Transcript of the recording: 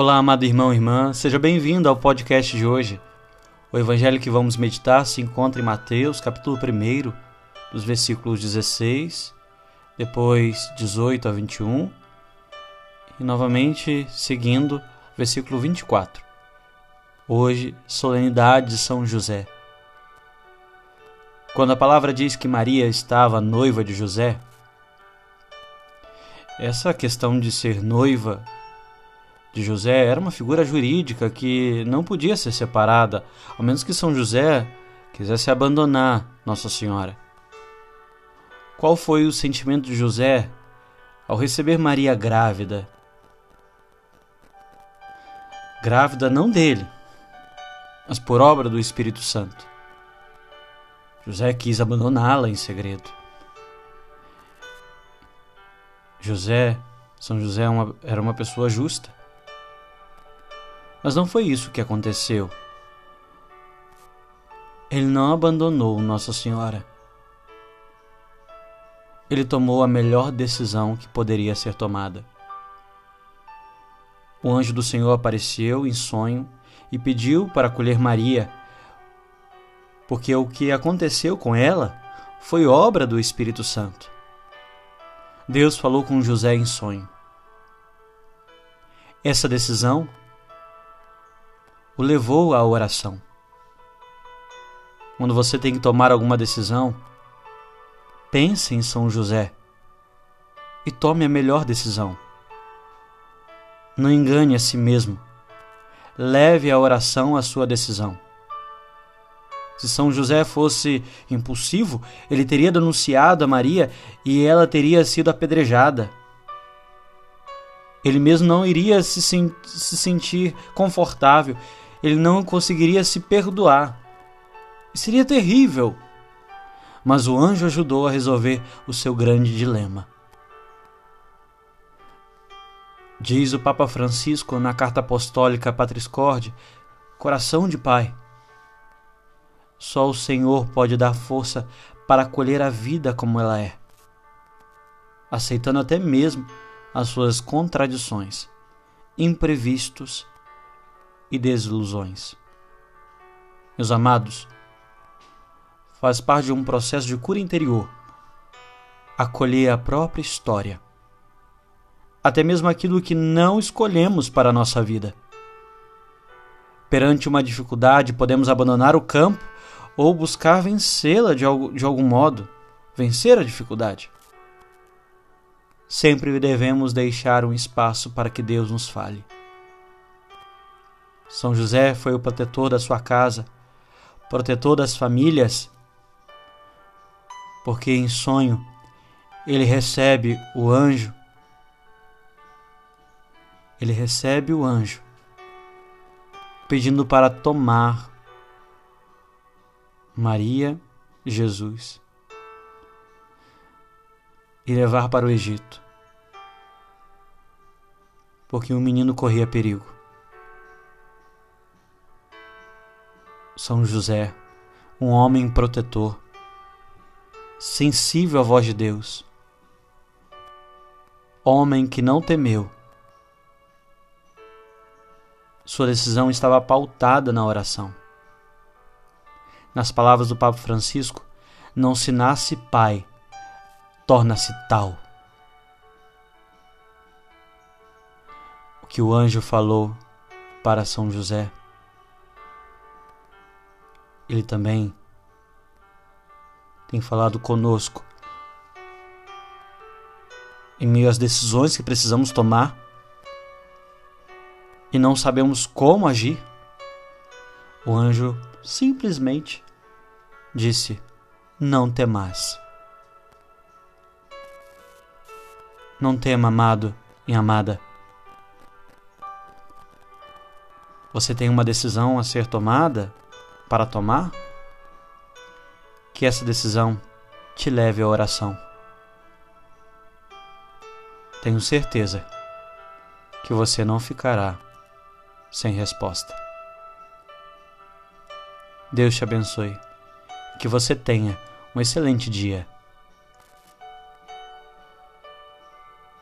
Olá, amado irmão e irmã, seja bem-vindo ao podcast de hoje. O evangelho que vamos meditar se encontra em Mateus, capítulo 1, dos versículos 16, depois 18 a 21, e novamente seguindo versículo 24. Hoje, solenidade de São José. Quando a palavra diz que Maria estava noiva de José, essa questão de ser noiva de José era uma figura jurídica que não podia ser separada, ao menos que São José quisesse abandonar Nossa Senhora. Qual foi o sentimento de José ao receber Maria grávida? Grávida não dele, mas por obra do Espírito Santo. José quis abandoná-la em segredo. José, São José é era uma pessoa justa. Mas não foi isso que aconteceu. Ele não abandonou Nossa Senhora. Ele tomou a melhor decisão que poderia ser tomada. O anjo do Senhor apareceu em sonho e pediu para acolher Maria, porque o que aconteceu com ela foi obra do Espírito Santo. Deus falou com José em sonho. Essa decisão o levou à oração. Quando você tem que tomar alguma decisão, pense em São José e tome a melhor decisão. Não engane a si mesmo. Leve a oração à sua decisão. Se São José fosse impulsivo, ele teria denunciado a Maria e ela teria sido apedrejada. Ele mesmo não iria se, se sentir confortável ele não conseguiria se perdoar. Seria terrível. Mas o anjo ajudou a resolver o seu grande dilema. Diz o Papa Francisco na carta apostólica Patris Corde, coração de pai. Só o Senhor pode dar força para acolher a vida como ela é, aceitando até mesmo as suas contradições, imprevistos e desilusões. Meus amados, faz parte de um processo de cura interior acolher a própria história, até mesmo aquilo que não escolhemos para a nossa vida. Perante uma dificuldade, podemos abandonar o campo ou buscar vencê-la de, de algum modo, vencer a dificuldade. Sempre devemos deixar um espaço para que Deus nos fale. São José foi o protetor da sua casa, protetor das famílias, porque em sonho ele recebe o anjo, ele recebe o anjo pedindo para tomar Maria Jesus e levar para o Egito, porque o menino corria perigo. São José, um homem protetor, sensível à voz de Deus, homem que não temeu. Sua decisão estava pautada na oração. Nas palavras do Papa Francisco, não se nasce pai, torna-se tal. O que o anjo falou para São José ele também tem falado conosco em meio às decisões que precisamos tomar e não sabemos como agir. O anjo simplesmente disse: Não temais. Não tema, amado e amada. Você tem uma decisão a ser tomada para tomar, que essa decisão te leve à oração. Tenho certeza que você não ficará sem resposta. Deus te abençoe. Que você tenha um excelente dia